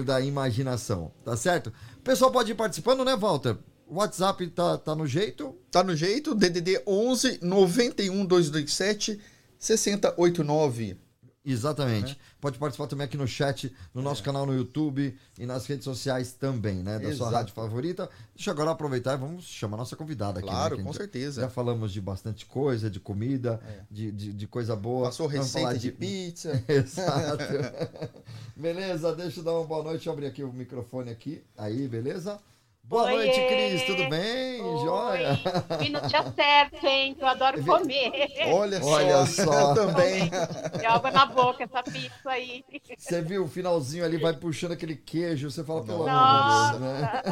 da imaginação, tá certo? O pessoal pode ir participando, né, Walter? O WhatsApp tá, tá no jeito? Tá no jeito, DDD 11 91 227 6089. Exatamente. É. Pode participar também aqui no chat, no é. nosso canal no YouTube e nas redes sociais também, né? Da Exato. sua rádio favorita. Deixa eu agora aproveitar e vamos chamar a nossa convidada aqui. Né, claro, né? com certeza. Já falamos de bastante coisa, de comida, é. de, de, de, coisa boa. Passou receita de... de pizza. Exato. beleza, deixa eu dar uma boa noite. Deixa eu abrir aqui o microfone aqui. Aí, beleza? Boa Oiê. noite, Cris. Tudo bem? Oi. Joia? E no dia certo, hein? Que eu adoro comer. Olha só. Olha só. também. Tem água na boca essa pizza aí. Você viu o finalzinho ali, vai puxando aquele queijo. Você fala, pelo amor de Deus, né?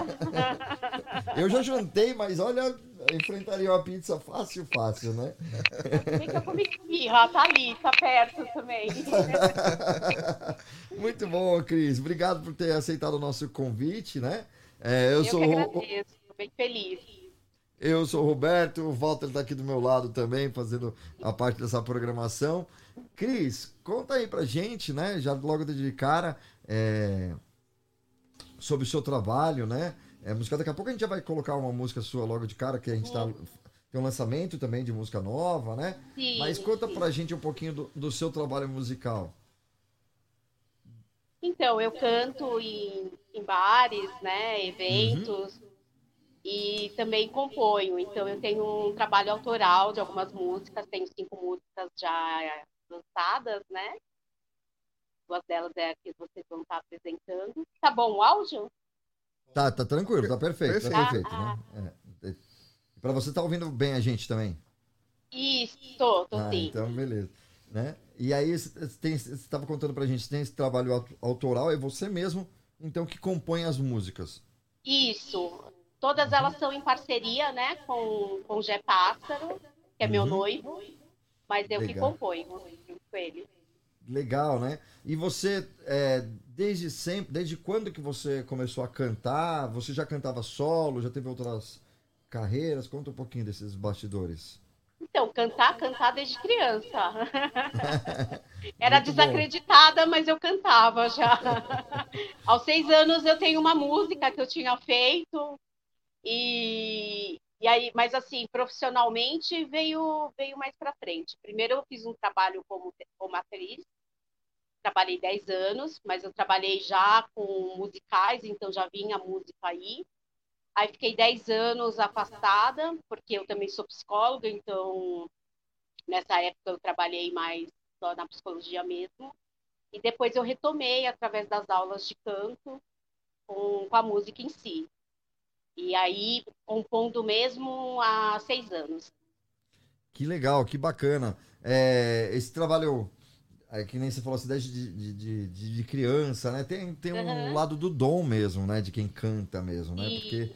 Eu já jantei, mas olha, enfrentaria uma pizza fácil, fácil, né? Tem que eu comi esfirra, tá ali, tá perto também. Muito bom, Cris. Obrigado por ter aceitado o nosso convite, né? É, eu, eu sou. Que agradeço, bem feliz. Eu sou o Roberto, o Walter está aqui do meu lado também, fazendo a parte dessa programação. Cris, conta aí pra gente, né? Já logo de cara, é, sobre o seu trabalho, né? É, música, daqui a pouco a gente já vai colocar uma música sua logo de cara, que a gente está tem um lançamento também de música nova, né? Sim, Mas conta sim. pra gente um pouquinho do, do seu trabalho musical. Então, eu canto em, em bares, né, eventos, uhum. e também componho. Então, eu tenho um trabalho autoral de algumas músicas, tenho cinco músicas já lançadas, né? Duas delas é a que vocês vão estar apresentando. Tá bom o áudio? Tá, tá tranquilo, tá perfeito, perfeito. tá perfeito, ah, né? É. Para você tá ouvindo bem a gente também? Isso, tô, tô ah, sim. Então, beleza. Né? E aí você estava contando pra gente, tem esse trabalho autoral, é você mesmo, então, que compõe as músicas. Isso. Todas elas são em parceria, né, com, com o Gé Pássaro, que é uhum. meu noivo, mas eu Legal. que componho com ele. Legal, né? E você, é, desde sempre, desde quando que você começou a cantar? Você já cantava solo? Já teve outras carreiras? Conta um pouquinho desses bastidores. Então, cantar, cantar desde criança. Era desacreditada, mas eu cantava já. Aos seis anos eu tenho uma música que eu tinha feito e, e aí, mas assim, profissionalmente veio veio mais para frente. Primeiro eu fiz um trabalho como como atriz, trabalhei dez anos, mas eu trabalhei já com musicais, então já vinha música aí. Aí fiquei 10 anos afastada, porque eu também sou psicóloga, então nessa época eu trabalhei mais só na psicologia mesmo. E depois eu retomei através das aulas de canto com, com a música em si. E aí compondo mesmo há seis anos. Que legal, que bacana. É, esse trabalho é que nem você falou assim, desde de, de, de, de criança, né? Tem, tem um lado do dom mesmo, né? De quem canta mesmo, né? E... Porque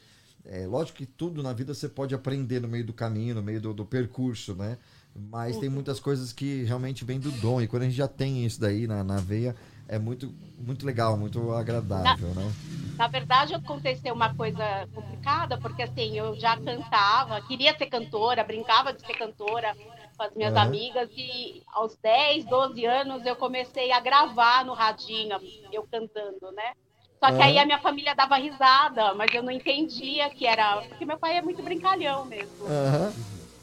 é lógico que tudo na vida você pode aprender no meio do caminho, no meio do, do percurso, né? Mas tem muitas coisas que realmente vêm do dom. E quando a gente já tem isso daí na, na veia, é muito, muito legal, muito agradável, na, né? Na verdade, aconteceu uma coisa complicada, porque assim, eu já cantava, queria ser cantora, brincava de ser cantora, com as minhas uhum. amigas e aos 10, 12 anos eu comecei a gravar no radinho, eu cantando, né? Só que uhum. aí a minha família dava risada, mas eu não entendia que era. Porque meu pai é muito brincalhão mesmo. Uhum.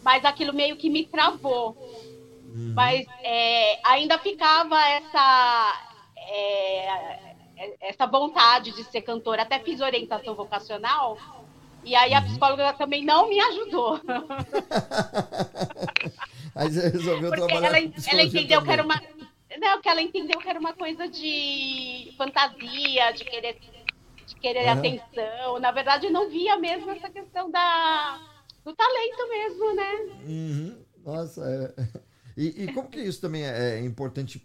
Mas aquilo meio que me travou. Uhum. Mas é, ainda ficava essa. É, essa vontade de ser cantora. Até fiz orientação vocacional. E aí a uhum. psicóloga também não me ajudou. Aí você resolveu Porque trabalhar ela, ela entendeu também. que era uma. Não, que ela entendeu que era uma coisa de fantasia, de querer, de querer uhum. atenção. Na verdade, não via mesmo essa questão da, do talento mesmo, né? Uhum. Nossa, é. E, e, como que isso também é, é importante,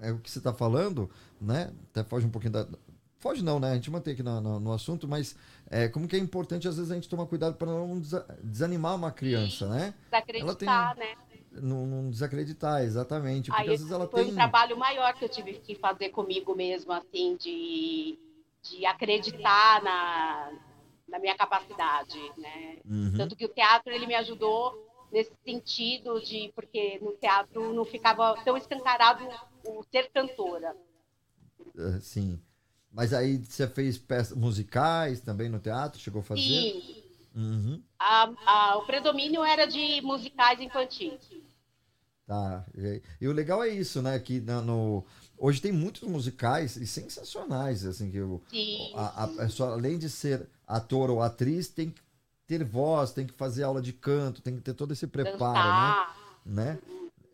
é o que você está falando, né? Até foge um pouquinho da, Foge não, né? A gente mantém aqui no, no, no, assunto, mas é, como que é importante às vezes a gente tomar cuidado para não desanimar uma criança, Sim, né? Desacreditar, tem, né? Não, não, desacreditar, exatamente. Porque Aí, às vezes ela foi tem. um trabalho maior que eu tive que fazer comigo mesmo, assim, de, de acreditar na, na minha capacidade, né? Uhum. Tanto que o teatro ele me ajudou nesse sentido de porque no teatro não ficava tão escancarado o ser cantora. Uh, sim. Mas aí você fez peças musicais também no teatro? Chegou a fazer? Sim. Uhum. A, a, o predomínio era de musicais infantis. Tá. E, e o legal é isso, né? Que no, hoje tem muitos musicais e sensacionais, assim, que o, Sim. a, a pessoa, além de ser ator ou atriz, tem que ter voz, tem que fazer aula de canto, tem que ter todo esse preparo, né? dançar. né?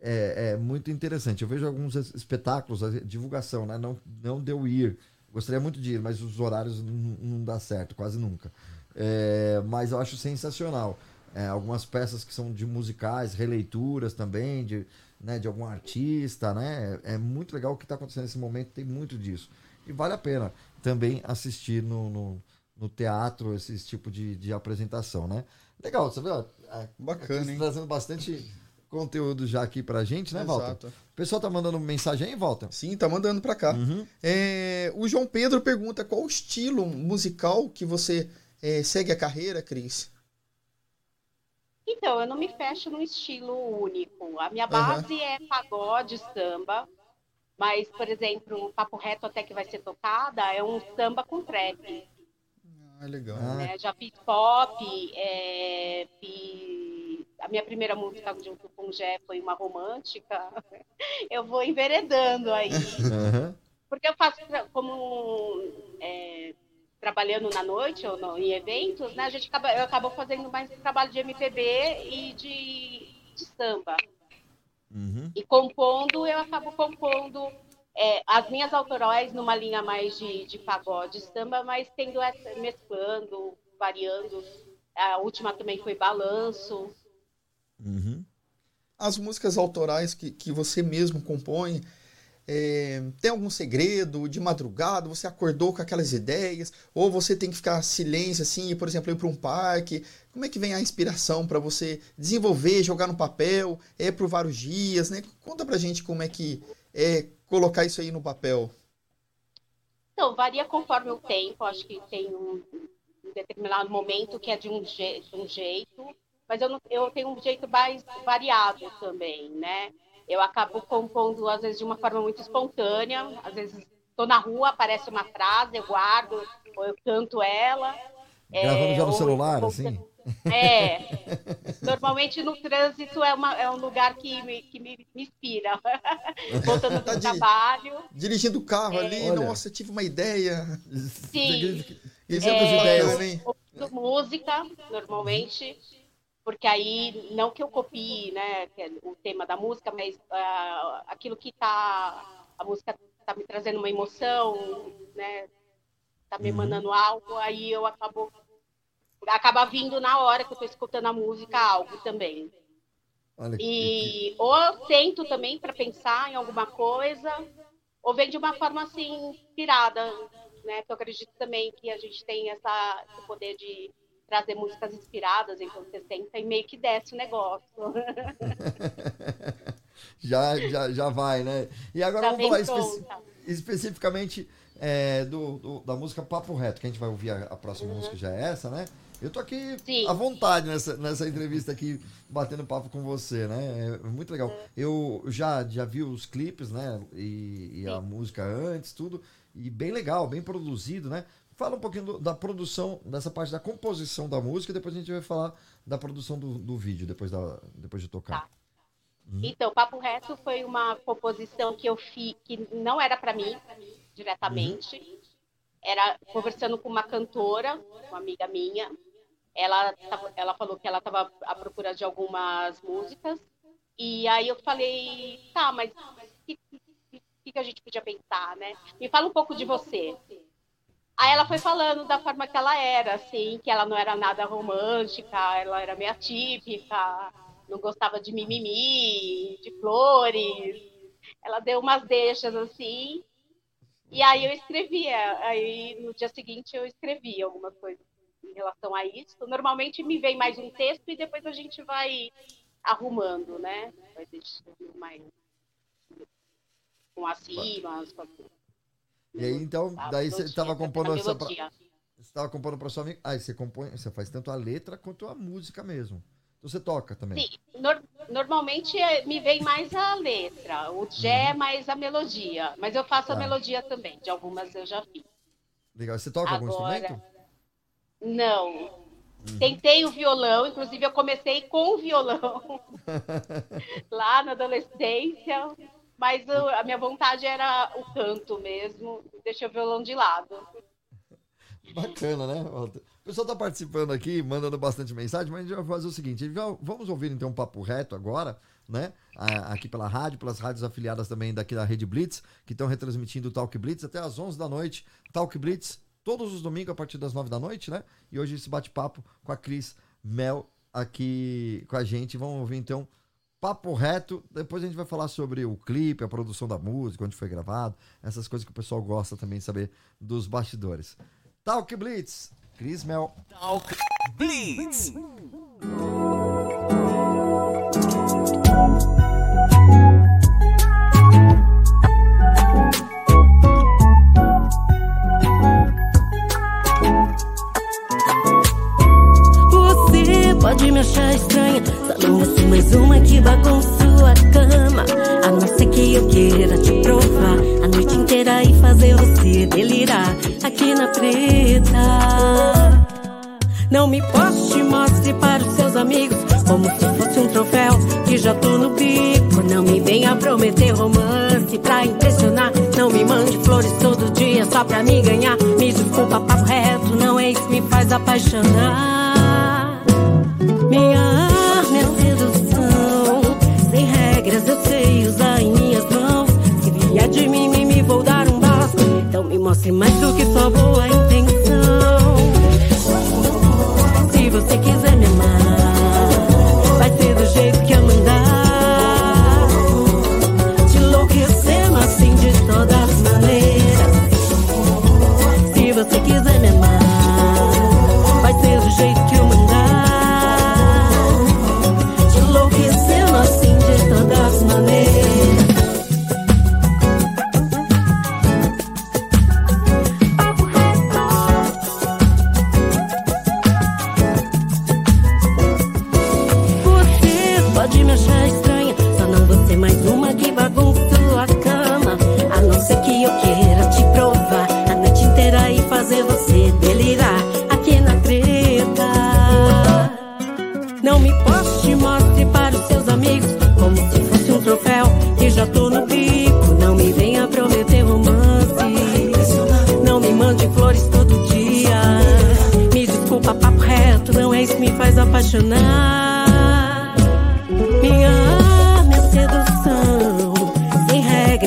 É, é muito interessante. Eu vejo alguns es- espetáculos, a divulgação, né? Não, não deu ir. Gostaria muito de ir, mas os horários não, não dá certo, quase nunca. É, mas eu acho sensacional. É, algumas peças que são de musicais, releituras também, de, né, de algum artista, né? É, é muito legal o que está acontecendo nesse momento, tem muito disso. E vale a pena também assistir no, no, no teatro esse tipo de, de apresentação, né? Legal, você viu? É, Bacana, hein? Trazendo bastante conteúdo já aqui pra gente, né, Walter? Exato. O pessoal tá mandando mensagem aí, Walter? Sim, tá mandando pra cá. Uhum. É, o João Pedro pergunta qual o estilo musical que você é, segue a carreira, Cris? Então, eu não me fecho num estilo único. A minha base é pagode, samba. Mas, por exemplo, o Papo Reto até que vai ser tocada é um samba com trap. Ah, legal. Ah. né? Já fiz pop, é, fiz... a minha primeira música junto com o Jé foi uma romântica. Eu vou enveredando aí. Aham. Porque eu faço como é, trabalhando na noite ou no- em eventos, né? A gente acaba, eu acabo fazendo mais trabalho de MPB e de, de samba. Uhum. E compondo, eu acabo compondo é, as minhas autorais numa linha mais de, de pagode, samba, mas tendo essa, mesclando, variando. A última também foi balanço. Uhum. As músicas autorais que, que você mesmo compõe, é, tem algum segredo de madrugada? Você acordou com aquelas ideias? Ou você tem que ficar silêncio assim, e, por exemplo, ir para um parque? Como é que vem a inspiração para você desenvolver, jogar no papel? É por vários dias, né? Conta pra gente como é que é colocar isso aí no papel. Então, varia conforme o tempo. Acho que tem um, determinado momento que é de um, de um jeito, mas eu, não- eu tenho um jeito mais variado também, né? Eu acabo compondo, às vezes, de uma forma muito espontânea. Às vezes, estou na rua, aparece uma frase, eu guardo, ou eu canto ela. Gravando já no celular, ou- assim? É. Normalmente no trânsito é, uma, é um lugar que me, que me, me inspira. Voltando do Tá de- trabalho. Dirigindo o carro ali, Olha. nossa, tive uma ideia. Sim. Exemplos É, de ideias, hein? música, normalmente, porque aí, não que eu copie, né, que é o tema da música, mas ah, aquilo que tá, a música tá me trazendo uma emoção, né, tá me Uhum. emanando algo, aí eu acabo, acaba vindo na hora que eu tô escutando a música algo também. Olha que- E ou eu sento também para pensar em alguma coisa, ou vem de uma forma assim inspirada, né? Que eu acredito também que a gente tem essa, esse poder de trazer músicas inspiradas, então você senta e meio que desce o negócio. já, já, já vai, né? E agora Já vamos falar espe- especificamente é, do, do- da música Papo Reto, que a gente vai ouvir a, a próxima música já é essa, né? Eu tô aqui Uhum. Sim. à vontade nessa, nessa entrevista aqui, batendo papo com você, né? É muito legal. Eu já, já vi os clipes, né? E, e a música antes, tudo. E bem legal, bem produzido, né? Fala um pouquinho do- da produção, dessa parte da composição da música, e depois a gente vai falar da produção do, do vídeo, depois, da, depois de tocar. Tá. Então, Papo Reto foi uma composição que eu fiz, que não era para mim diretamente. Era conversando com uma cantora, uma amiga minha. Ela, ela falou que ela estava à procura de algumas músicas. E aí eu falei, tá, mas o que, que, que a gente podia pensar, né? Me fala um pouco de você. Aí ela foi falando da forma que ela era, assim, que ela não era nada romântica, ela era meio atípica, não gostava de mimimi, de flores. Ela deu umas deixas assim. E aí eu escrevi, é, aí no dia seguinte eu escrevi algumas coisas em relação a isso. Normalmente me vem mais um texto e depois a gente vai arrumando, né? Vai deixando mais com as rimas, com. E aí, então, a daí você estava compondo essa. pra-. Você estava compondo para sua amiga. Ah, você compõe, você faz tanto a letra quanto a música mesmo. Então você toca também. Sim, nor- normalmente é- me vem mais a letra, o jé é mais a melodia, mas eu faço a Tá. melodia também, de algumas eu já fiz. Legal. Você toca algum Agora- instrumento? Não. Uhum. Tentei o violão, inclusive eu comecei com o violão lá na adolescência, mas o- a minha vontade era o canto mesmo. Deixei o violão de lado. Bacana, né? O pessoal tá participando aqui, mandando bastante mensagem, mas a gente vai fazer o seguinte: vamos ouvir então um papo reto agora, né? Aqui pela rádio, pelas rádios afiliadas também daqui da Rede Blitz, que estão retransmitindo o Talk Blitz até às 11 da noite. Talk Blitz, todos os domingos a partir das 9 da noite, né? E hoje esse bate-papo com a Cris Mel aqui com a gente. Vamos ouvir então papo reto. Depois a gente vai falar sobre o clipe, a produção da música, onde foi gravado, essas coisas que o pessoal gosta também de saber dos bastidores. Talk Blitz, Cris Mel. Talk Blitz. Pode me achar estranha, só não sou mais uma que bagunça sua cama. A não ser que eu queira te provar a noite inteira e fazer você delirar aqui na preta. Não me poste, mostre para os seus amigos como se fosse um troféu que já tô no bico. Não me venha prometer romance pra impressionar. Não me mande flores todo dia só pra me ganhar. Me desculpa, papo reto, não é isso que me faz apaixonar. Minha arma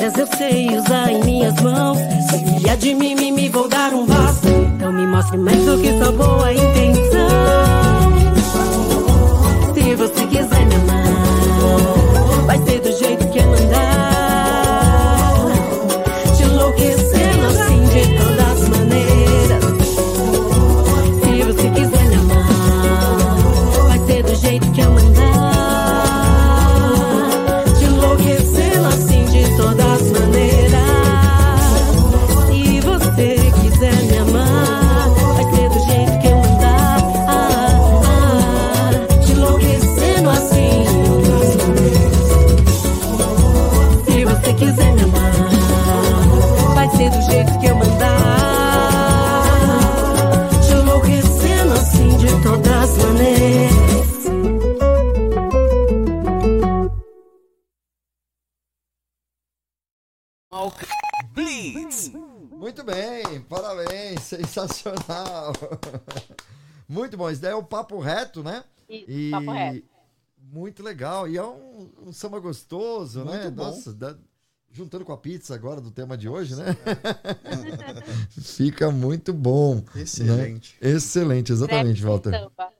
regras eu sei usar em minhas mãos. Se vier de mim, me, me vou dar um vaso. Então me mostre mais do que sua boa intenção. Papo reto, né? Isso, papo reto. Muito legal. E é um, um samba gostoso, né? Muito bom. Nossa, dá- juntando com a pizza agora do tema de hoje, né? Fica muito bom. né? Excelente. Excelente, exatamente, Trap Walter. samba.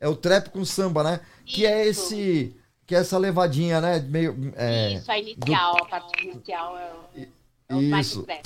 É o trap com samba, né? Que é Isso. esse. Que é essa levadinha, né? Meio. É, Isso, a inicial, a parte inicial é o, é o mais Isso. trap.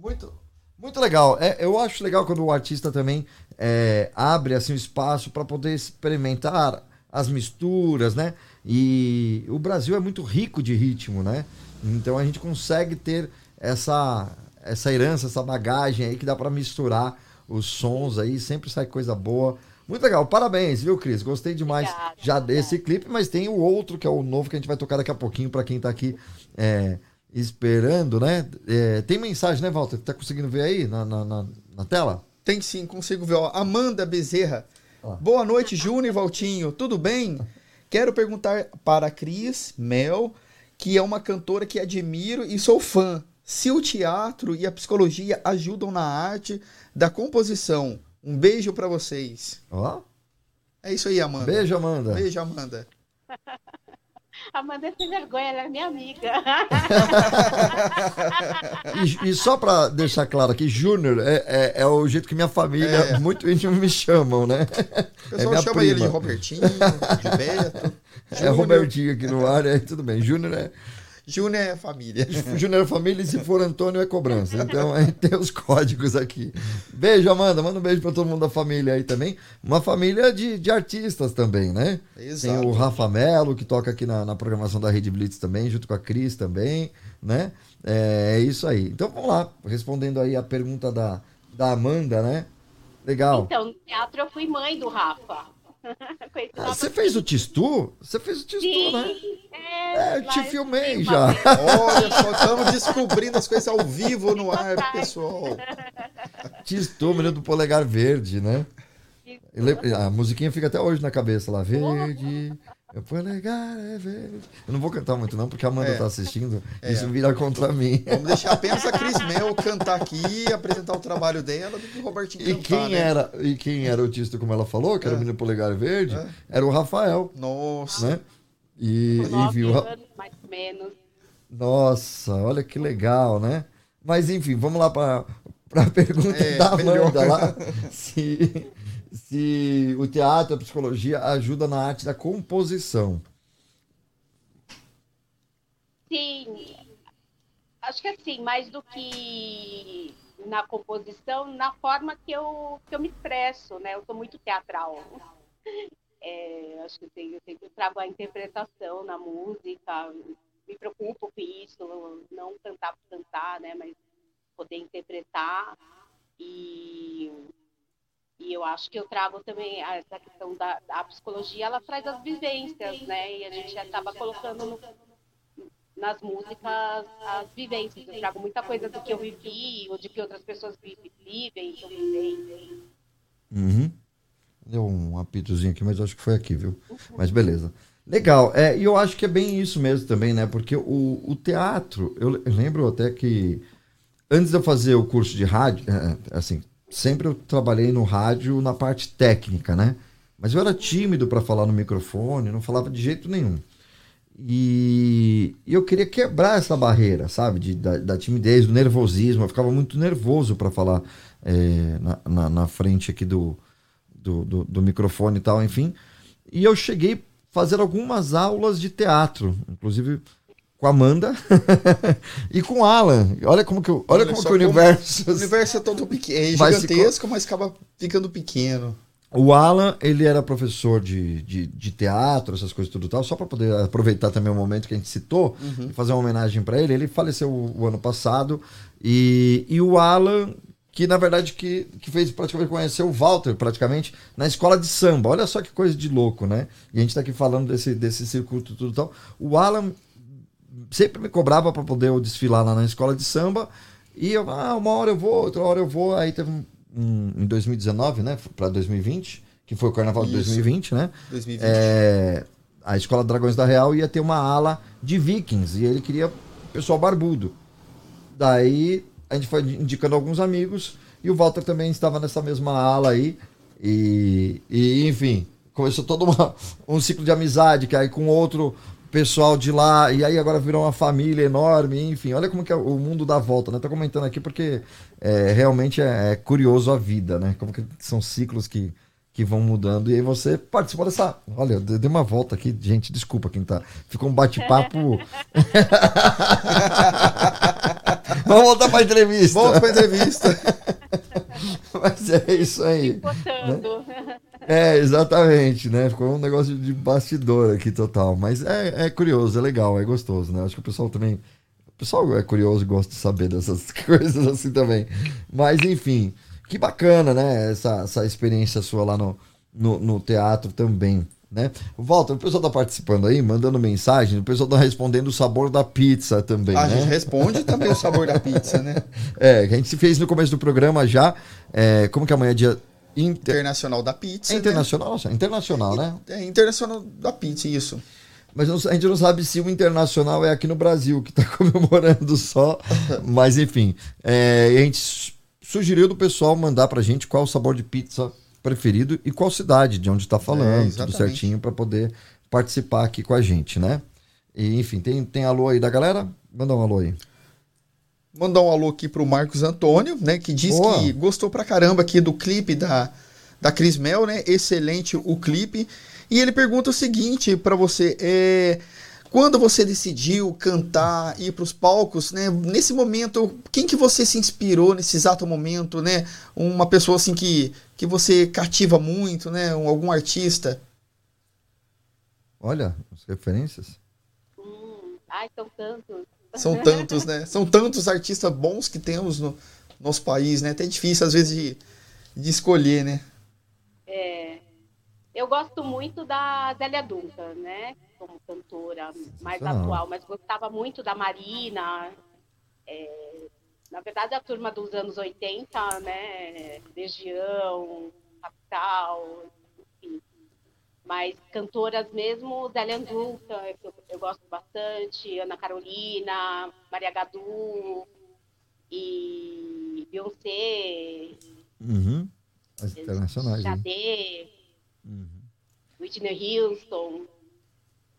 Muito, muito legal. É, eu acho legal quando o artista também é, abre assim o espaço para poder experimentar as misturas, né? E o Brasil é muito rico de ritmo, né? Então a gente consegue ter essa essa herança, essa bagagem aí que dá para misturar os sons aí, sempre sai coisa boa. Muito legal, parabéns, viu, Cris? Gostei demais Obrigada, já obrigada. desse clipe, mas tem o outro que é o novo que a gente vai tocar daqui a pouquinho para quem tá aqui é, esperando, né? É, tem mensagem, né, Walter? Tá conseguindo ver aí na, na, na, na tela? Tem sim, consigo ver. Ó, Amanda Bezerra. Ó. Boa noite, Júnior e Valtinho. Tudo bem? Quero perguntar para a Cris Mel, que é uma cantora que admiro e sou fã. Se o teatro e a psicologia ajudam na arte da composição. Um beijo para vocês. Ó, É isso aí, Amanda. beijo, Amanda. Beijo, Amanda. Amanda é sem vergonha, ela é minha amiga. E, e só pra deixar claro aqui, Júnior é, é, é o jeito que minha família, É. muito íntimo, me chamam, né? O pessoal minha chama ele de prima. Robertinho, de Beto. É. Robertinho aqui no ar, aí tudo bem. Júnior é, Júnior é família. Júnior é família e se for Antônio é cobrança. Então aí tem os códigos aqui. Beijo, Amanda. Manda um beijo pra todo mundo da família aí também. Uma família de, de artistas também, né? Tem Exato. o Rafa Melo, que toca aqui na, na programação da Rede Blitz também, junto com a Cris também, né? É, é isso aí. Então vamos lá, respondendo aí a pergunta da, da Amanda, né? Legal. Então, no teatro eu fui mãe do Rafa. Ah, Você fez o Tistu? Você fez o Tistu, Sim, né? é, É, eu te eu filmei já. Olha só, estamos descobrindo as coisas ao vivo no ar, pessoal. Tistu, menino do polegar verde, né? A musiquinha fica até hoje na cabeça lá. Verde, o polegar é verde. Eu não vou cantar muito não, porque a Amanda É. tá assistindo. Isso vira contra mim. Vamos deixar apenas a Cris Mel cantar aqui, apresentar o trabalho dela, do que o Robertinho E cantar, quem, né? era, e quem era o Tisto, como ela falou, que era o É. menino polegar verde, É. era o Rafael, Nossa. né? E, o Ra- anos, mais ou menos. Nossa, olha que legal, né? Mas enfim, vamos lá para a pergunta É, da melhor. Amanda lá. Se, se o teatro, a psicologia ajuda na arte da composição. Sim, acho que assim, mais do que na composição, na forma que eu, que eu me expresso, né? Eu sou muito teatral. É, acho que assim, eu sempre trago a interpretação na música, me preocupo com isso, não cantar por cantar, né? Mas poder interpretar e e eu acho que eu trago também essa questão da, da psicologia, ela traz as vivências, né? E a gente acaba colocando no, nas músicas as vivências. Eu trago muita coisa do que eu vivi, ou de que outras pessoas vi- vivem, que eu vivei. Uhum. Deu um apitozinho aqui, mas acho que foi aqui, viu? Mas beleza. Legal. É, e eu acho que é bem isso mesmo também, né? Porque o, o teatro, eu, eu lembro até que antes de eu fazer o curso de rádio, é, assim, sempre eu trabalhei no rádio na parte técnica, né? Mas eu era tímido para falar no microfone, não falava de jeito nenhum. E, eu queria quebrar essa barreira, sabe? De, da, da timidez, do nervosismo. Eu ficava muito nervoso para falar é, na, na, na frente aqui do, do, do, do microfone e tal, enfim. E eu cheguei a fazer algumas aulas de teatro, inclusive com a Amanda e com o Alan. Olha como que, olha Olha como que o como- universo. O universo é todo pequeno, é gigantesco, mas acaba ficando pequeno. O Alan, ele era professor de, de, de teatro, essas coisas tudo tal, só para poder aproveitar também o momento que a gente citou e fazer uma homenagem para ele. Ele faleceu o, o ano passado e, e o Alan, que na verdade que, que fez praticamente conhecer o Walter praticamente na escola de samba. Olha só que coisa de louco, né? E a gente tá aqui falando desse, desse circuito tudo tal. O Alan sempre me cobrava para poder eu desfilar lá na escola de samba. E eu, ah, uma hora eu vou, outra hora eu vou. Aí teve um, um- em 2019, né? Para 2020, que foi o carnaval de Isso. 2020, né? 2020. É, a Escola Dragões da Real ia ter uma ala de vikings e ele queria pessoal barbudo. Daí a gente foi indicando alguns amigos e o Walter também estava nessa mesma ala aí. E, e enfim, começou todo uma- um ciclo de amizade que aí com outro pessoal de lá, e aí agora virou uma família enorme, enfim, olha como que é o mundo dá volta, né? Tô comentando aqui porque é, realmente é, é curioso a vida, né? Como que são ciclos que, que vão mudando. E aí você participou dessa. Olha, eu dei uma volta aqui, gente, desculpa quem tá. Ficou um bate-papo. Vamos voltar pra entrevista. Volta pra entrevista. Mas é isso aí. Botando. É, exatamente, né? Ficou um negócio de bastidor aqui total. Mas é, é curioso, é legal, é gostoso, né? Acho que o pessoal também. O pessoal é curioso e gosta de saber dessas coisas assim também. Mas, enfim, que bacana, né? Essa, essa experiência sua lá no, no, no teatro também. Né? Walter, o pessoal tá participando aí, mandando mensagem, o pessoal tá respondendo o sabor da pizza também, A né? gente responde também o sabor da pizza, né? É, que a gente fez no começo do programa já. é, como que amanhã é dia inter... Internacional da pizza. É né? internacional? Nossa, internacional, né? É internacional da pizza, isso. Mas a gente não sabe se o internacional é aqui no Brasil, que está comemorando só. Mas enfim, é, a gente su- sugeriu do pessoal mandar pra gente qual o sabor de pizza preferido e qual cidade, de onde está É, falando, tudo exatamente. certinho para poder participar aqui com a gente, né? E enfim, tem, tem alô aí da galera? Manda um alô aí. Mandar um alô aqui pro Marcos Antônio, né? Que diz Boa. que gostou pra caramba aqui do clipe da, da Cris Mel, né? Excelente o clipe. E ele pergunta o seguinte pra você: é, quando você decidiu cantar, ir pros palcos, né? Nesse momento, quem que você se inspirou nesse exato momento, né? Uma pessoa assim que, que você cativa muito, né? Um- algum artista. Olha, as referências. Hum, ai, são tantos. São tantos, né? São tantos artistas bons que temos no nosso país, né? Até difícil às vezes de, de escolher, né? É, eu gosto muito da Zélia Duncan, né? Como cantora mais Sensacional. atual, mas gostava muito da Marina. é, na verdade, a turma dos anos 80, né? Legião, Capital. Mas cantoras mesmo, Zélia Duncan, que eu, eu gosto bastante, Ana Carolina, Maria Gadu e Beyoncé, Uhum. As internacionais. Xadê, Uhum. Whitney Houston,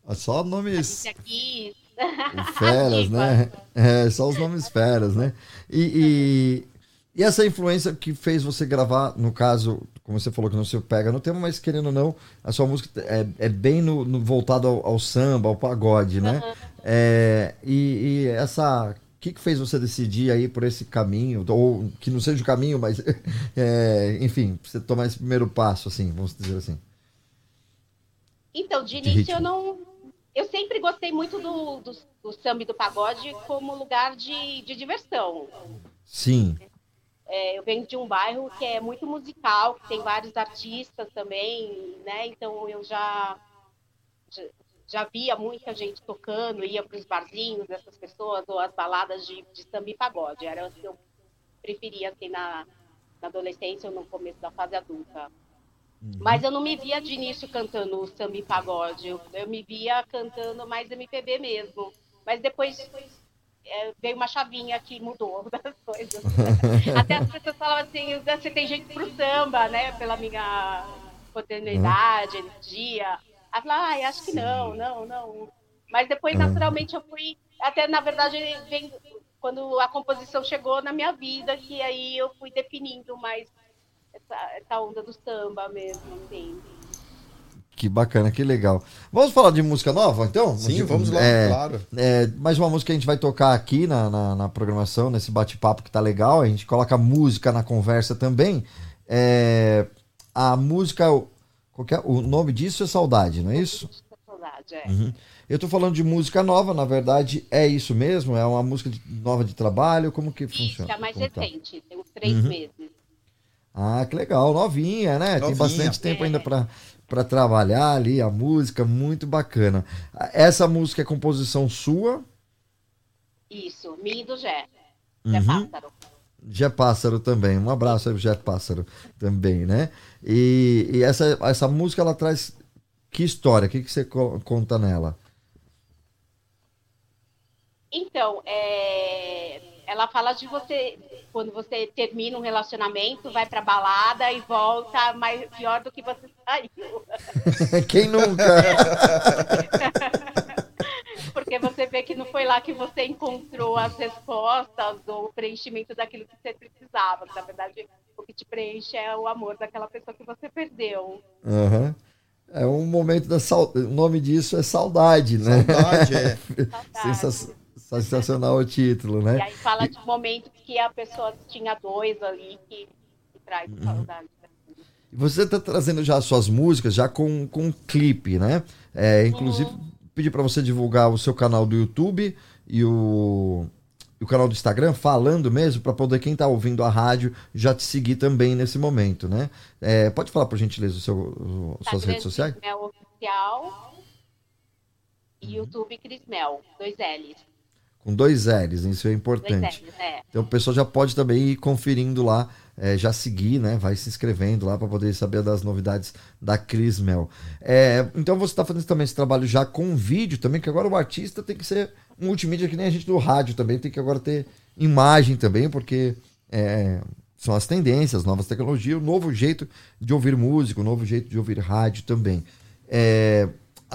Ah, Só nomes feras, né? É, só os nomes feras, né? E, e, e essa influência que fez você gravar, no caso, como você falou que não se pega no tema, mas querendo ou não, a sua música é, é bem no, no- voltado ao, ao samba, ao pagode, né? É, e, e essa. O que, que fez você decidir aí por esse caminho? Ou que não seja o caminho, mas. é, enfim, você tomar esse primeiro passo, assim, vamos dizer assim. Então, de De início eu ritmo. não. Eu sempre gostei muito do, do, do samba e do pagode como lugar de, de diversão. Sim. É, eu venho de um bairro que é muito musical, que tem vários artistas também, né? Então eu já, já, já via muita gente tocando, ia para os barzinhos dessas pessoas, ou as baladas de, de samba e pagode. Era o que eu preferia assim, na, na adolescência ou no começo da fase adulta. Mas eu não me via de início cantando samba e pagode. Eu, eu me via cantando mais MPB mesmo. Mas depois é, veio uma chavinha que mudou das coisas. Até as pessoas falavam assim, você tem jeito pro samba, né? Pela minha oportunidade, energia. Aí falava, ai, acho que não, não, não. Mas depois, naturalmente, eu fui. Até, na verdade, vem, quando a composição chegou na minha vida, que aí eu fui definindo mais essa, essa onda do samba mesmo, assim. Que bacana, que legal. Vamos falar de música nova, então? Sim, De- vamos lá, é, claro. É, mais uma música que a gente vai tocar aqui na, na, na programação, nesse bate-papo que tá legal. A gente coloca música na conversa também. É, a música, qual que é? o nome disso é Saudade, não é isso? Saudade, é. Uhum. Eu tô falando de música nova, na verdade, é isso mesmo? É uma música de- nova de trabalho? Como que Isso, funciona? é mais Como tá? recente, tem uns três Uhum. meses. Ah, que legal, novinha, né? Tem Novinha. bastante tempo É. ainda pra para trabalhar ali a música, muito bacana. Essa música é composição sua? Isso, minha e do Jé. Jé Uhum. Pássaro. Jé Pássaro também. Um abraço aí pro Jé Pássaro também, né? E, e essa, essa música ela traz que história? O que, que você co- conta nela? Então, é, ela fala de você, quando você termina um relacionamento, vai pra balada e volta mais pior do que você saiu. Quem nunca? Porque você vê que não foi lá que você encontrou as respostas ou o preenchimento daquilo que você precisava. Na verdade, o que te preenche é o amor daquela pessoa que você perdeu. Aham. É um momento da saudade. O nome disso é saudade, né? Saudade, é. Saudade. Sensa- Sensacional o título, E né? aí fala de momentos que a pessoa tinha dois ali que, que traz Uhum. saudade. E Você está trazendo já as suas músicas já com, com clipe, né? É, inclusive, pedir para você divulgar o seu canal do YouTube e o, e o canal do Instagram, falando mesmo, para poder quem está ouvindo a rádio já te seguir também nesse momento, né? É, pode falar, por gentileza, o seu, o- suas redes sociais? O Oficial e YouTube Cris Mel, dois L's. Com dois L's, isso é importante. L's, é. Então o pessoal já pode também ir conferindo lá, é, já seguir, né? Vai se inscrevendo lá para poder saber das novidades da Cris Mel. É, então você está fazendo também esse trabalho já com vídeo também, que agora o artista tem que ser um multimídia que nem a gente do rádio também, tem que agora ter imagem também, porque é, são as tendências, novas tecnologias, o novo jeito de ouvir música, o novo jeito de ouvir rádio também.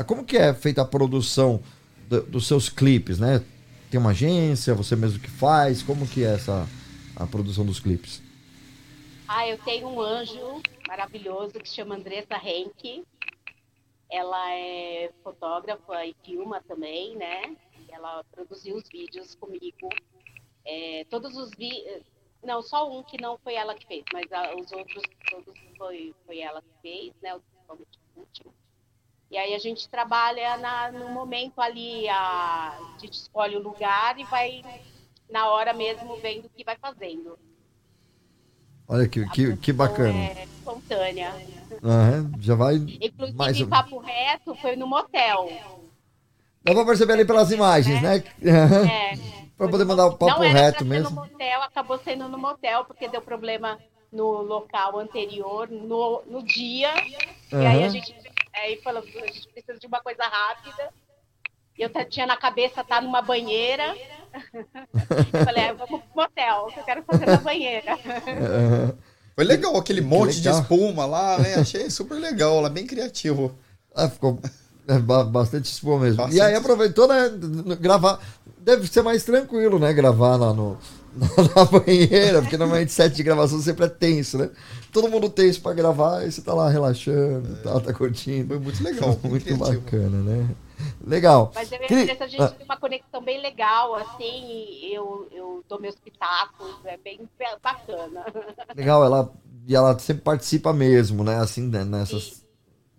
Como que é feita a produção do- dos seus clipes, né? Tem uma agência, você mesmo que faz? Como que é essa a produção dos clipes? Ah, eu tenho um anjo maravilhoso que chama Andressa Henke. Ela é fotógrafa e filma também, né? Ela produziu os vídeos comigo. É, todos os vídeos. Não, só um que não foi ela que fez, mas a- os outros todos foi, foi ela que fez, né? O último. E aí a gente trabalha na- no momento ali, a, a gente escolhe o lugar e vai na hora mesmo vendo o que vai fazendo. Olha que, que, que bacana. É espontânea. Aham, já vai. Inclusive, Mais um- Papo Reto foi no motel. Dá pra perceber ali pelas imagens, né? É, Pra poder mandar o papo Não era reto mesmo. no motel, acabou sendo no motel, porque deu problema no local anterior, no, no dia. E aí a gente aí falou, a gente precisa de uma coisa rápida. E eu tinha na cabeça estar numa banheira. Eu Falei, ah, eu vou pro motel, que eu quero fazer na banheira. Foi legal aquele monte de legal. espuma lá, né? Achei super legal, lá bem criativo. Ah, ficou é, ba- bastante espuma mesmo. Bastante. E aí aproveitou, né? Gravar. Deve ser mais tranquilo, né? Gravar lá no, na banheira, porque normalmente set de gravação sempre é tenso, né? Todo mundo tenso pra gravar, e você tá lá relaxando e tal, tá curtindo. Foi muito legal, bem Muito criativo. bacana, né? Legal. Mas eu a Cri- a gente Ah, tem uma conexão bem legal, assim, e eu, eu dou meus pitacos, é bem bacana. Legal, ela, e ela sempre participa mesmo, né? Assim, né, nessas,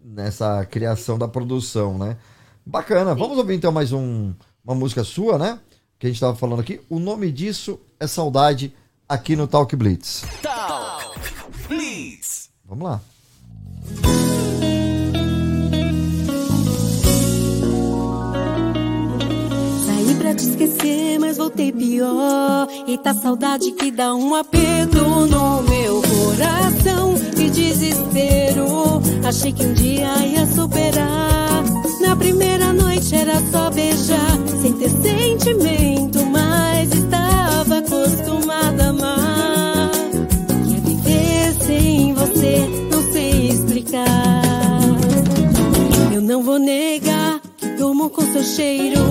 nessa criação da produção, né? Bacana. Vamos ouvir então mais um, uma música sua, né? Que a gente tava falando aqui. O nome disso é Saudade aqui no Talk Blitz. Talk Blitz. Vamos lá. Saí pra te esquecer, mas voltei pior. E tá saudade que dá um aperto no meu coração. Que desespero. Achei que um dia ia superar. Na primeira noite era só beijar, sem ter sentimento. Mas estava acostumada a amar. Quer viver sem você, não sei explicar. Eu não vou negar que durmo com seu cheiro.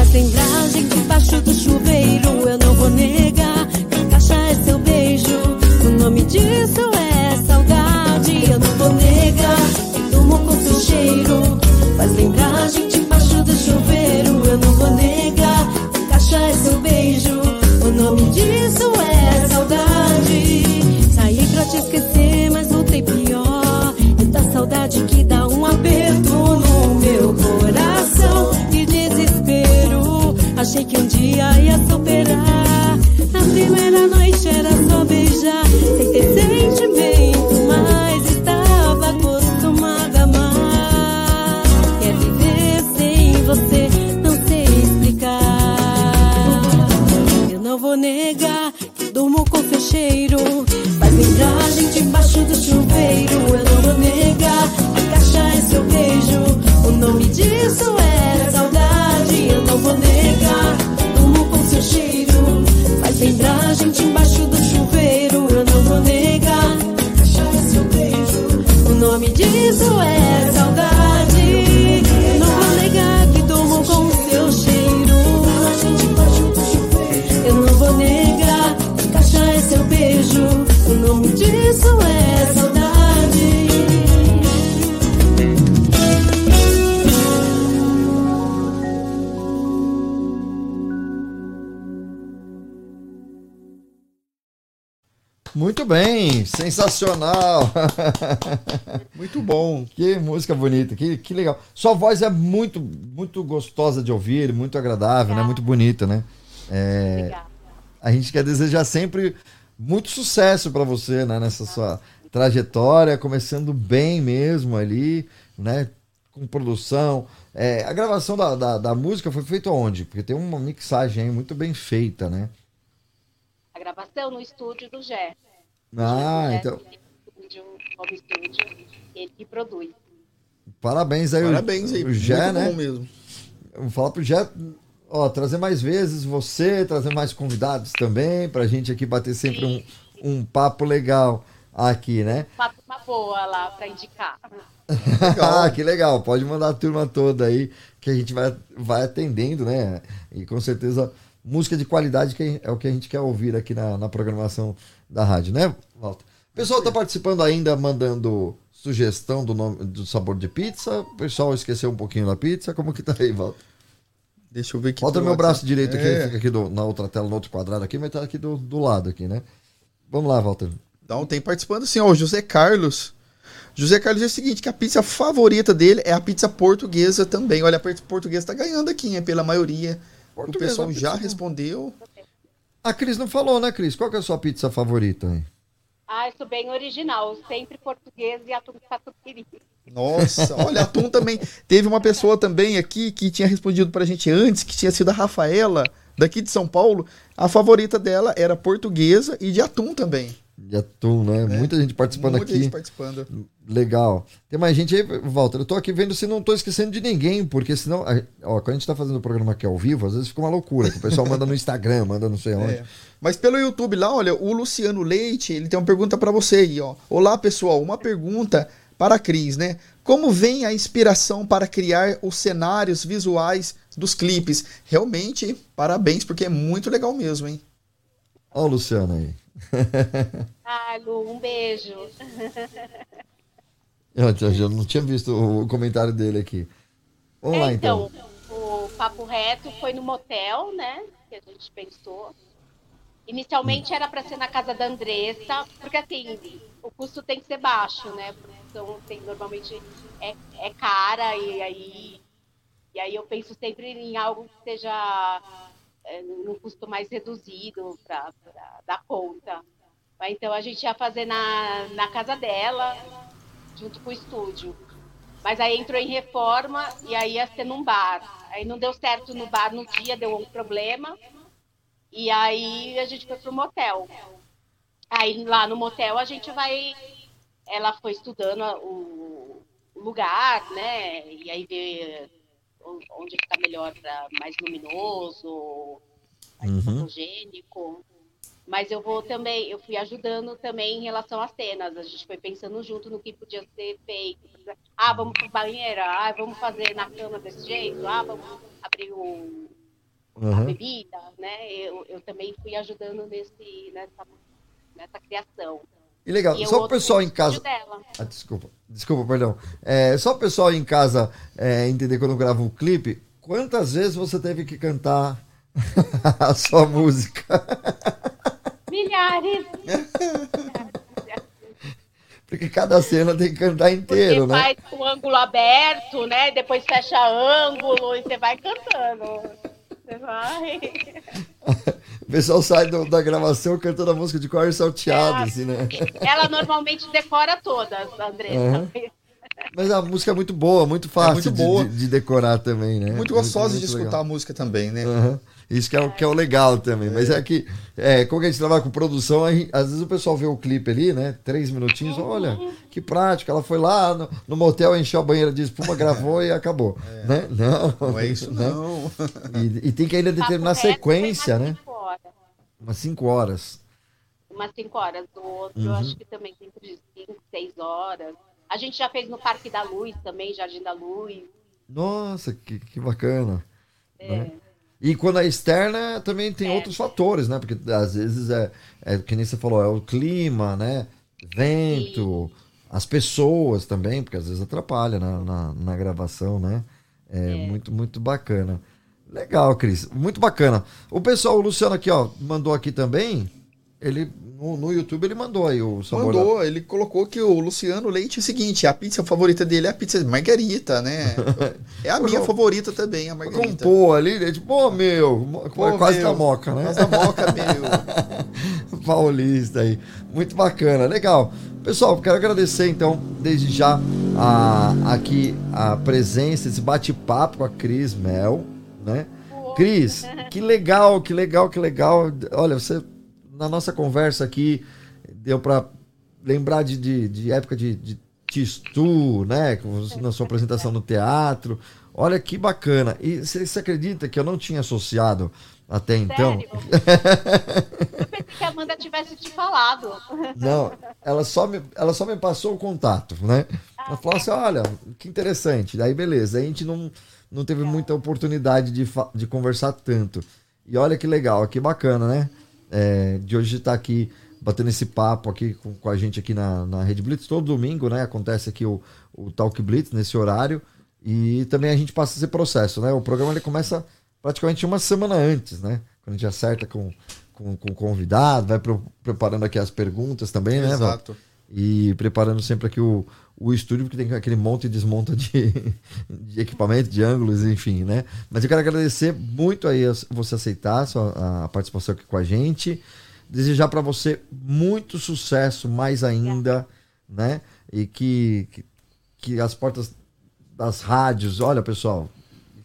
As lembragens debaixo do chuveiro. Eu não vou negar que a caixa é seu beijo. O nome disso é saudade. Eu não vou negar que durmo com seu cheiro. Faz lembragem debaixo do chuveiro. Eu não vou negar que a caixa é seu beijo. O nome disso é saudade. Saí pra te esquecer, mas voltei pior. É da saudade que sensacional. Muito bom. que música bonita, que, que legal. Sua voz é muito, muito gostosa de ouvir, muito agradável, né? Muito bonita, né? É, Obrigada. a gente quer desejar sempre muito sucesso para você, né? Nessa sua trajetória, começando bem mesmo ali, né? com produção. É, a gravação da, da, da música foi feita onde? Porque tem uma mixagem aí muito bem feita, né? A gravação no estúdio do Gé. Ah, Gé então. ele que produz. Parabéns aí, o- Parabéns aí. o Jé, né? bom mesmo. Vou falar pro Jé, ó, trazer mais vezes você, trazer mais convidados também, pra gente aqui bater sempre um, um papo legal aqui, né? Uma turma boa lá para indicar. Ah, que legal. Pode mandar a turma toda aí, que a gente vai, vai atendendo, né? E com certeza, música de qualidade que é o que a gente quer ouvir aqui na, na programação da rádio, né, Walter? O pessoal tá participando ainda, mandando sugestão do nome do sabor de pizza. O pessoal esqueceu um pouquinho da pizza. Como que tá aí, Walter? Deixa eu ver aqui. Falta meu braço direito aqui, É. fica aqui do- na outra tela, no outro quadrado aqui, mas tá aqui do, do lado aqui, né? Vamos lá, Walter. Então, tem participando sim, ó, o José Carlos. José Carlos diz o seguinte, que a pizza favorita dele é a pizza portuguesa também. Olha, a pizza portuguesa tá ganhando aqui, hein, pela maioria. Portuguesa, o pessoal já boa. respondeu. A Cris não falou, né, Cris? Qual que é a sua pizza favorita aí? Ah, isso bem original, sempre português e atum catupiry. Nossa, olha, atum também. Teve uma pessoa também aqui que tinha respondido pra gente antes, que tinha sido a Rafaela, daqui de São Paulo. A favorita dela era portuguesa e de atum também. De atum, né? Muita gente participando É. Muita aqui. gente participando. Legal. Tem mais gente aí, Walter. Eu tô aqui vendo se não tô esquecendo de ninguém, porque senão. Ó, quando a gente tá fazendo o programa aqui ao vivo, às vezes fica uma loucura, que o pessoal manda no Instagram, manda não sei onde. É. Mas pelo YouTube lá, olha, o Luciano Leite, ele tem uma pergunta pra você aí, ó. Olá, pessoal, uma pergunta para a Cris, né? Como vem a inspiração para criar os cenários visuais dos clipes? Realmente, parabéns, porque é muito legal mesmo, hein? Ó, o Luciano aí. Ah, Lu, um beijo. Eu já não tinha visto o comentário dele aqui. Vamos lá, É, então. o papo reto foi no motel, né? Que a gente pensou. Inicialmente era para ser na casa da Andressa, porque assim, o custo tem que ser baixo, né? Então tem, normalmente é, é cara e aí, e aí eu penso sempre em algo que seja é, num custo mais reduzido para dar conta. Então a gente ia fazer na, na casa dela, junto com o estúdio. Mas aí entrou em reforma e aí ia ser num bar. Aí não deu certo no bar no dia, deu um problema. E aí a gente foi pro motel. Aí lá no motel a gente vai. Ela foi estudando o lugar, né? E aí o- onde fica melhor, pra, mais luminoso, mais Uhum. fotogênico. Mas eu vou também, eu fui ajudando também em relação às cenas. A gente foi pensando junto no que podia ser feito. Ah, vamos pro banheiro, ah, vamos fazer na cama desse jeito, ah, vamos abrir o, a Aham. bebida, né? Eu, eu também fui ajudando nesse, nessa, nessa criação. E legal, E só o pessoal em casa. Ah, desculpa, desculpa, perdão. É, só o pessoal em casa é, entender quando grava um clipe, quantas vezes você teve que cantar a sua música? Milhares! Porque cada cena tem que cantar inteiro, Porque né? faz com o ângulo aberto, né? Depois fecha ângulo e você vai cantando. Você vai. O pessoal sai do- da gravação cantando a música de cor salteado, É. assim, né? Ela normalmente decora todas, Andressa. Uhum. Mas a música é muito boa, muito fácil muito de- boa. De, de decorar também, né? Muito gostosa de muito escutar legal. a música também, né? Aham. Isso que é, o- que é o legal também. Mas é que, é, como a gente trabalha com produção, a gente- às vezes o pessoal vê o clipe ali, né? Três minutinhos, olha, que prático. Ela foi lá no, no motel, encheu a banheira de espuma, gravou e acabou. Né? Não, Não é isso, né? não. E, e tem que ainda determinar a foi sequência, né? cinco horas. Umas cinco horas. Umas 5 horas. O outro, eu Uhum. acho que também tem de 5, 6 horas. A gente já fez no Parque da Luz também, Jardim da Luz. Nossa, que, que bacana. É. né? E quando é externa, também tem outros fatores, né? Porque às vezes é, é, que nem você falou, é o clima, né? Vento, as pessoas também, porque às vezes atrapalha na, na, na gravação, né? É, muito, muito bacana. Legal, Cris. Muito bacana. O pessoal, o Luciano aqui, ó, mandou aqui também. Ele, no, no YouTube, ele mandou aí o sabor da- Mandou, ele colocou que o Luciano Leite é o seguinte, a pizza favorita dele é a pizza de margarita, né? É a minha favorita também, a margarita. Compor ali, né? Tipo, pô, meu, Pô, quase meu, da moca, né? Quase da moca, meu. Paulista aí. Muito bacana, legal. Pessoal, quero agradecer então, desde já, a, aqui a presença, esse bate-papo com a Cris Mel, né? Cris, que legal, que legal, que legal. Olha, você na nossa conversa aqui deu para lembrar de, de, de, época de, de Tistu, né? Na sua apresentação no teatro. Olha que bacana. E você acredita que eu não tinha associado até então? eu pensei que a Amanda tivesse te falado. Não, ela só me, ela só me passou o contato, né? Ela falou assim: olha, que interessante. Daí, beleza. A gente não, não teve muita oportunidade de, de conversar tanto. E olha que legal, que bacana, né? É, de hoje estar aqui batendo esse papo aqui com, com a gente aqui na, na Rede Blitz. Todo domingo, né? Acontece aqui o, o Talk Blitz nesse horário. E também a gente passa esse processo, né? O programa ele começa praticamente uma semana antes, né? Quando a gente acerta com, com, com o convidado, vai pro, preparando aqui as perguntas também, né? Exato. E preparando sempre aqui o, o estúdio, porque tem aquele monte e desmonta de, de equipamento, de ângulos, enfim, né? Mas eu quero agradecer muito aí você aceitar a, sua, a participação aqui com a gente. Desejar para você muito sucesso mais ainda, né? E que, que, que as portas das rádios, olha pessoal,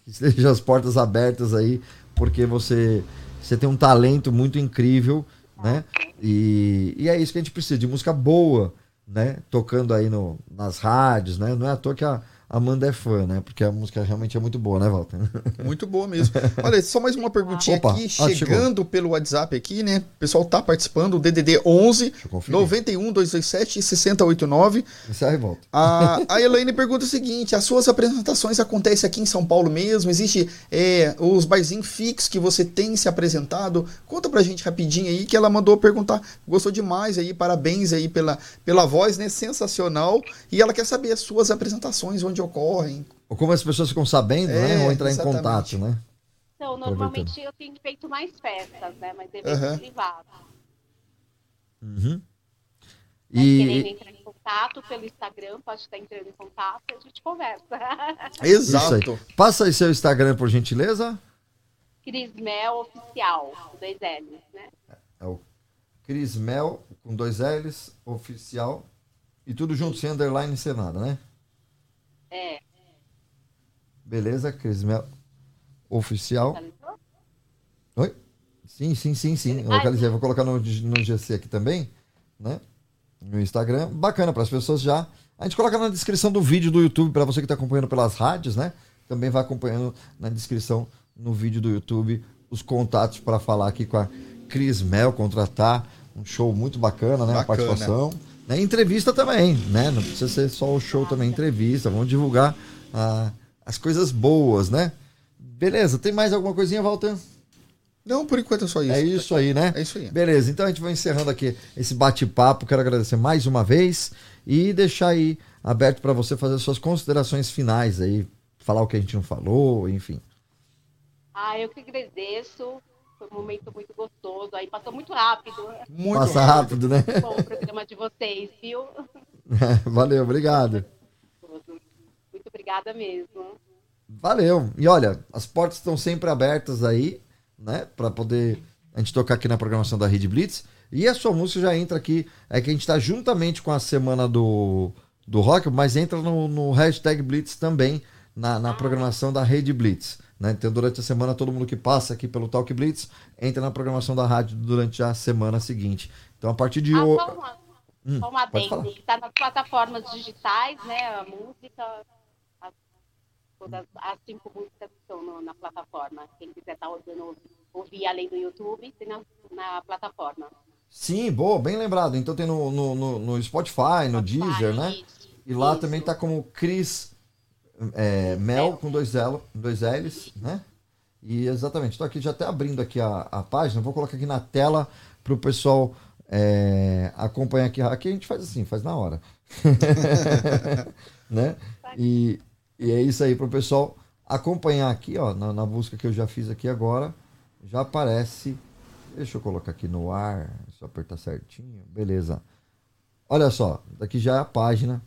que estejam as portas abertas aí, porque você, você tem um talento muito incrível, né? E, e é isso que a gente precisa, de música boa, né? Tocando aí no, nas rádios, né? Não é à toa que a, Amanda é fã, né? Porque a música realmente é muito boa, né, Walter? Muito boa mesmo. Olha, só mais uma perguntinha Opa, aqui, ah, chegando pelo WhatsApp aqui, né? O pessoal tá participando, o DDD 11 91 227 6089. Encerra e volta. A, a Elaine pergunta o seguinte: as suas apresentações acontecem aqui em São Paulo mesmo? Existe é, os barzinhos fixos que você tem se apresentado? Conta pra gente rapidinho aí, que ela mandou perguntar. Gostou demais aí, parabéns aí pela, pela voz, né? Sensacional. E ela quer saber as suas apresentações, onde ocorrem. Ou como as pessoas ficam sabendo, é, né? Ou entrar exatamente. em contato, né? Então, normalmente eu tenho feito mais festas, né? Mas eventos uhum. privados. Uhum. E... Querendo entrar em contato pelo Instagram, pode estar entrando em contato e a gente conversa. Exato. Aí. Passa aí seu Instagram, por gentileza. Crismel Oficial, com dois L's, né? É o Crismel, com dois L's, Oficial. E tudo junto, sem underline, sem nada, né? É. Beleza, Crismel oficial. Oi? Sim, sim, sim, sim. Localizei. Vou colocar no, no GC aqui também, né? No Instagram. Bacana para as pessoas já. A gente coloca na descrição do vídeo do YouTube para você que está acompanhando pelas rádios, né? Também vai acompanhando na descrição no vídeo do YouTube os contatos para falar aqui com a Cris Mel, contratar um show muito bacana, né? Bacana. A participação. Né? Entrevista também, né? Não precisa ser só o show também, entrevista. Vamos divulgar ah, as coisas boas, né? Beleza, tem mais alguma coisinha, Walter? Não, por enquanto é só isso. É isso aí, né? É isso aí. Beleza, então a gente vai encerrando aqui esse bate-papo. Quero agradecer mais uma vez e deixar aí aberto para você fazer suas considerações finais aí, falar o que a gente não falou, enfim. Ah, eu que agradeço. Foi um momento muito gostoso. Aí passou muito rápido. Muito Passa rápido, né? Bom o programa de vocês, viu? Valeu, obrigado. Muito obrigada mesmo. Valeu. E olha, as portas estão sempre abertas aí, né? Para poder a gente tocar aqui na programação da Rede Blitz. E a sua música já entra aqui. É que a gente está juntamente com a semana do, do rock, mas entra no, no hashtag Blitz também, na, na ah. programação da Rede Blitz. Né? Então, durante a semana, todo mundo que passa aqui pelo Talk Blitz entra na programação da rádio durante a semana seguinte. Então, a partir de hoje. Ah, uma, hum, uma está nas plataformas digitais, né? A música, as, todas as cinco músicas estão no, na plataforma. Quem quiser estar tá ouvindo, ouvir além do YouTube, tem na, na plataforma. Sim, boa, bem lembrado. Então tem no, no, no, no Spotify, no Spotify, Deezer, né? E lá isso. também tá como Cris é, Mel com dois, L, dois L's, né? E exatamente, estou aqui já até abrindo aqui a, a página, vou colocar aqui na tela para o pessoal é, acompanhar aqui. Aqui a gente faz assim, faz na hora. né? E, e é isso aí para o pessoal acompanhar aqui, ó, na, na, busca que eu já fiz aqui agora, já aparece. Deixa eu colocar aqui no ar, só apertar certinho, beleza. Olha só, daqui já é a página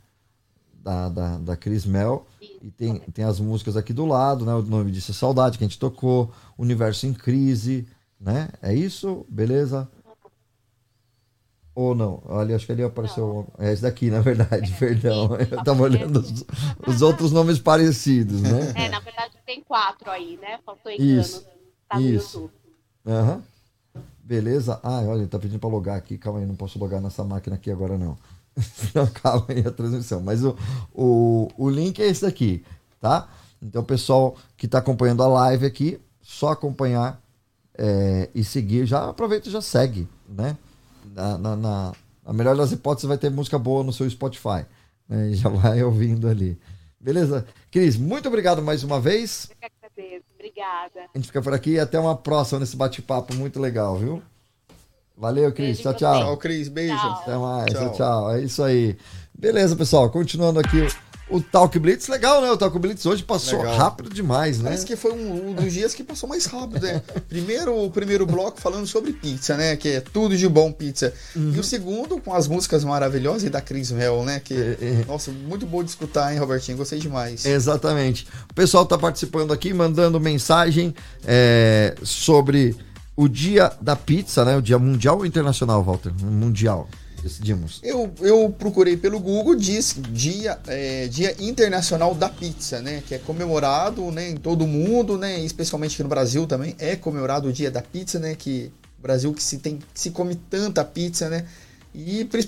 da, da, da Cris Mel. E tem, tem as músicas aqui do lado, né? O nome disso é Saudade, que a gente tocou. Universo em Crise, né? É isso? Beleza? Ou não? Olha, acho que ali apareceu. É esse daqui, na verdade, perdão. Eu tava olhando os, os, outros nomes parecidos, né? É, na verdade tem quatro aí, né? Faltou Isso. Tá Isso. Aham. Uhum. Beleza. Ah, olha, ele tá pedindo pra logar aqui. Calma aí, não posso logar nessa máquina aqui agora, não. não, calma aí a transmissão. Mas o, o, o link é esse daqui, tá? Então, pessoal que está acompanhando a live aqui, só acompanhar é, e seguir. Já aproveita e já segue, né? na, na, na, na melhor das hipóteses, vai ter música boa no seu Spotify. Né? E já vai ouvindo ali. Beleza? Cris, muito obrigado mais uma vez. Eu que agradeço. Obrigada. A gente fica por aqui e até uma próxima nesse bate-papo muito legal, viu? Valeu, Cris. Tchau, tchau. Tchau, Cris. Beijo. Tchau. Até mais. Tchau. tchau, tchau. É isso aí. Beleza, pessoal. Continuando aqui o Talk Blitz, legal, né? O Talk Blitz hoje passou legal. rápido demais, né? Parece que foi um, um, dos dias que passou mais rápido, né? Primeiro, o primeiro bloco falando sobre pizza, né? Que é tudo de bom pizza. Uhum. E o segundo com as músicas maravilhosas da Chris Hell, né? Que, é, é. nossa, muito bom de escutar, hein, Robertinho? Gostei demais. Exatamente. O pessoal tá participando aqui, mandando mensagem é, sobre o dia da pizza, né? O dia mundial ou internacional, Walter? Mundial decidimos? Eu, eu procurei pelo Google, diz dia, é, dia Internacional da Pizza, né? Que é comemorado né, em todo o mundo, né? Especialmente aqui no Brasil também é comemorado o dia da pizza, né? Que Brasil que se tem se come tanta pizza, né? E principalmente